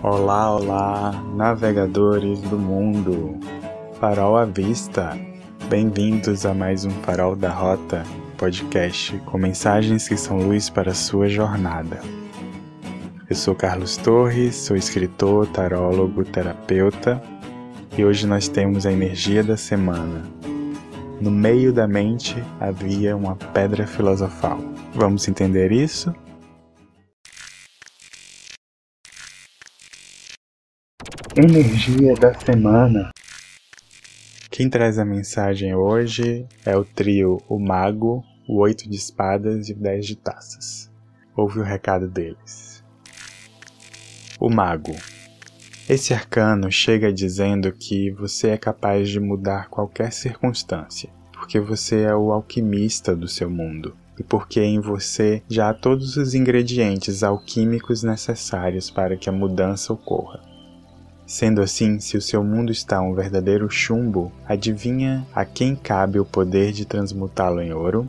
Olá, olá, navegadores do mundo! Farol à vista! Bem-vindos a mais um Farol da Rota, podcast com mensagens que são luz para a sua jornada. Eu sou Carlos Torres, sou escritor, tarólogo, terapeuta e hoje nós temos a energia da semana. No meio da mente havia uma pedra filosofal. Vamos entender isso? Energia da semana. Quem traz a mensagem hoje é o trio O Mago, o Oito de Espadas e o Dez de Taças. Ouve o recado deles. O Mago. Esse arcano chega dizendo que você é capaz de mudar qualquer circunstância, porque você é o alquimista do seu mundo e porque em você já há todos os ingredientes alquímicos necessários para que a mudança ocorra. Sendo assim, se o seu mundo está um verdadeiro chumbo, adivinha a quem cabe o poder de transmutá-lo em ouro?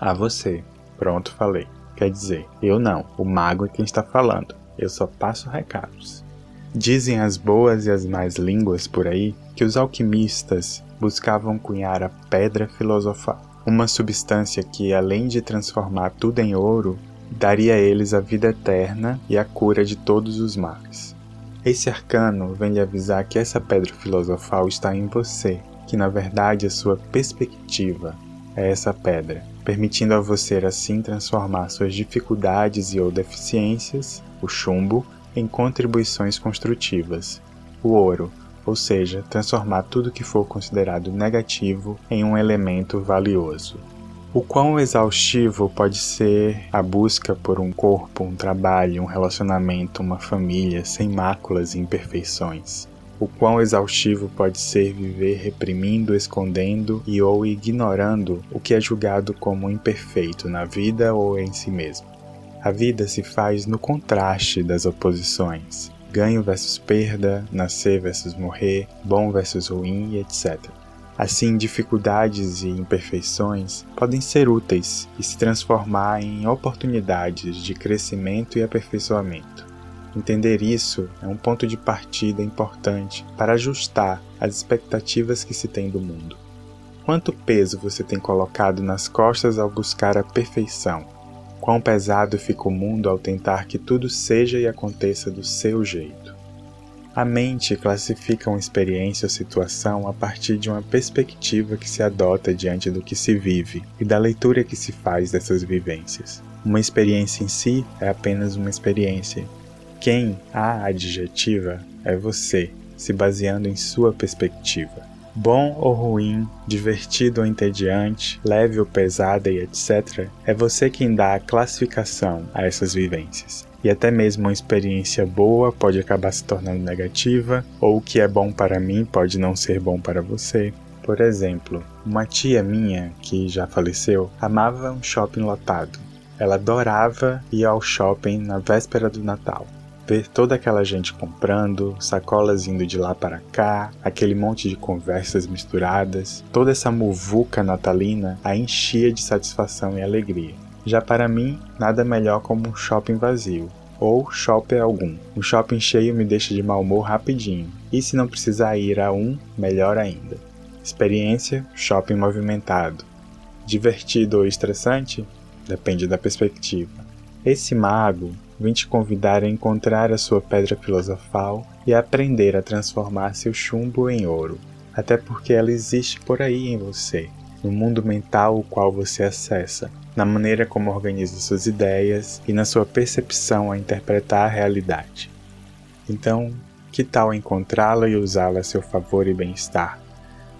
A você. Pronto, falei. Quer dizer, eu não, o mago é quem está falando. Eu só passo recados. Dizem as boas e as más línguas por aí que os alquimistas buscavam cunhar a pedra filosofal, uma substância que, além de transformar tudo em ouro, daria a eles a vida eterna e a cura de todos os males. Esse arcano vem lhe avisar que essa pedra filosofal está em você, que na verdade a sua perspectiva é essa pedra, permitindo a você assim transformar suas dificuldades e ou deficiências, o chumbo, em contribuições construtivas, o ouro, ou seja, transformar tudo que for considerado negativo em um elemento valioso. O quão exaustivo pode ser a busca por um corpo, um trabalho, um relacionamento, uma família sem máculas e imperfeições? O quão exaustivo pode ser viver reprimindo, escondendo e ou ignorando o que é julgado como imperfeito na vida ou em si mesmo? A vida se faz no contraste das oposições, ganho versus perda, nascer versus morrer, bom versus ruim etc. Assim, dificuldades e imperfeições podem ser úteis e se transformar em oportunidades de crescimento e aperfeiçoamento. Entender isso é um ponto de partida importante para ajustar as expectativas que se tem do mundo. Quanto peso você tem colocado nas costas ao buscar a perfeição? Quão pesado fica o mundo ao tentar que tudo seja e aconteça do seu jeito? A mente classifica uma experiência ou situação a partir de uma perspectiva que se adota diante do que se vive e da leitura que se faz dessas vivências. Uma experiência em si é apenas uma experiência. Quem a adjetiva é você, se baseando em sua perspectiva. Bom ou ruim, divertido ou entediante, leve ou pesada e etc., é você quem dá a classificação a essas vivências e até mesmo uma experiência boa pode acabar se tornando negativa, ou o que é bom para mim pode não ser bom para você. Por exemplo, uma tia minha, que já faleceu, amava um shopping lotado. Ela adorava ir ao shopping na véspera do Natal. Ver toda aquela gente comprando, sacolas indo de lá para cá, aquele monte de conversas misturadas, toda essa muvuca natalina a enchia de satisfação e alegria. Já para mim, nada melhor como um shopping vazio, ou shopping algum. Um shopping cheio me deixa de mau humor rapidinho, e se não precisar ir a um, melhor ainda. Experiência: shopping movimentado. Divertido ou estressante? Depende da perspectiva. Esse mago vem te convidar a encontrar a sua pedra filosofal e a aprender a transformar seu chumbo em ouro, até porque ela existe por aí em você, no mundo mental o qual você acessa, na maneira como organiza suas ideias e na sua percepção a interpretar a realidade. Então, que tal encontrá-la e usá-la a seu favor e bem-estar?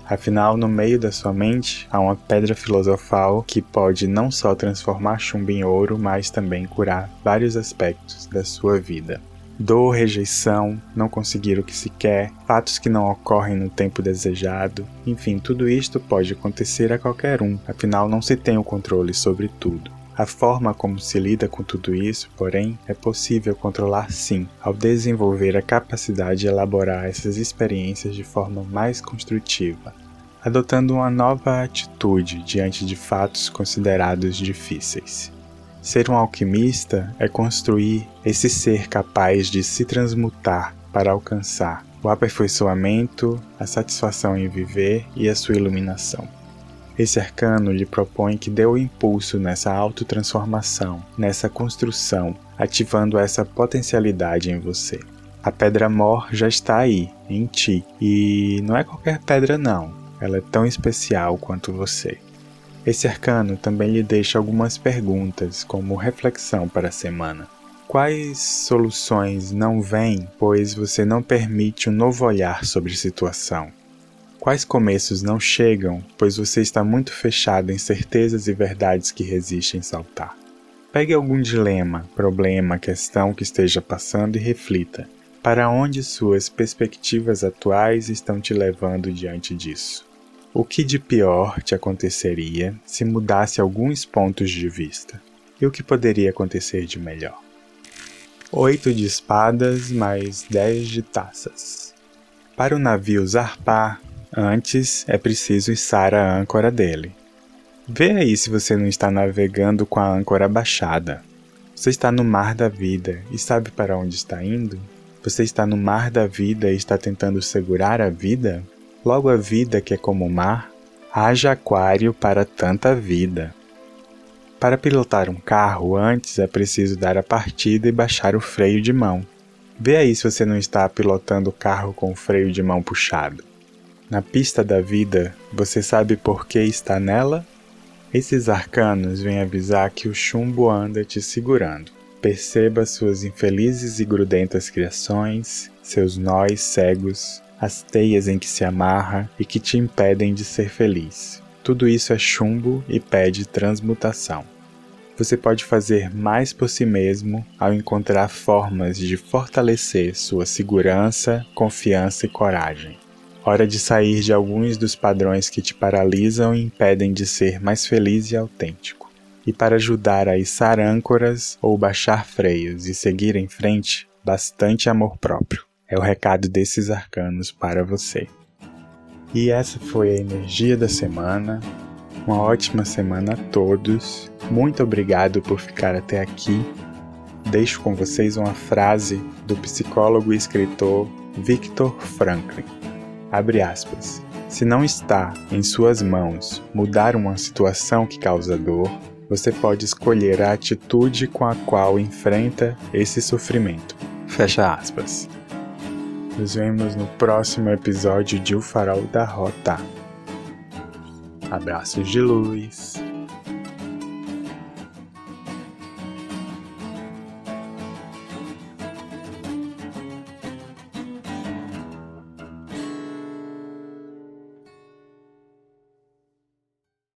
Afinal, no meio da sua mente há uma pedra filosofal que pode não só transformar chumbo em ouro, mas também curar vários aspectos da sua vida dor, rejeição, não conseguir o que se quer, fatos que não ocorrem no tempo desejado, enfim, tudo isto pode acontecer a qualquer um, afinal não se tem o controle sobre tudo. A forma como se lida com tudo isso, porém, é possível controlar sim, ao desenvolver a capacidade de elaborar essas experiências de forma mais construtiva, adotando uma nova atitude diante de fatos considerados difíceis. Ser um alquimista é construir esse ser capaz de se transmutar para alcançar o aperfeiçoamento, a satisfação em viver e a sua iluminação. Esse arcano lhe propõe que dê o impulso nessa autotransformação, nessa construção, ativando essa potencialidade em você. A pedra mor já está aí, em ti, e não é qualquer pedra não, ela é tão especial quanto você. Esse arcano também lhe deixa algumas perguntas como reflexão para a semana. Quais soluções não vêm, pois você não permite um novo olhar sobre a situação? Quais começos não chegam, pois você está muito fechado em certezas e verdades que resistem saltar? Pegue algum dilema, problema, questão que esteja passando e reflita. Para onde suas perspectivas atuais estão te levando diante disso? O que de pior te aconteceria se mudasse alguns pontos de vista? E o que poderia acontecer de melhor? Oito de espadas mais dez de taças. Para o navio zarpar, Antes é preciso içar a âncora dele. Vê aí se você não está navegando com a âncora baixada. Você está no mar da vida e sabe para onde está indo? Você está no mar da vida e está tentando segurar a vida? Logo a vida que é como o mar, haja aquário para tanta vida. Para pilotar um carro, antes é preciso dar a partida e baixar o freio de mão. Vê aí se você não está pilotando o carro com o freio de mão puxado. Na pista da vida, você sabe por que está nela? Esses arcanos vêm avisar que o chumbo anda te segurando. Perceba suas infelizes e grudentas criações, seus nós cegos, as teias em que se amarra e que te impedem de ser feliz. Tudo isso é chumbo e pede transmutação. Você pode fazer mais por si mesmo ao encontrar formas de fortalecer sua segurança, confiança e coragem. Hora de sair de alguns dos padrões que te paralisam e impedem de ser mais feliz e autêntico. E para ajudar a içar âncoras ou baixar freios e seguir em frente, bastante amor próprio. É o recado desses arcanos para você. E essa foi a energia da semana. Uma ótima semana a todos. Muito obrigado por ficar até aqui. Deixo com vocês uma frase do psicólogo e escritor Viktor Franklin. Abre aspas. Se não está em suas mãos mudar uma situação que causa dor, você pode escolher a atitude com a qual enfrenta esse sofrimento. Fecha aspas. Nos vemos no próximo episódio de O Farol da Rota. Abraços de luz.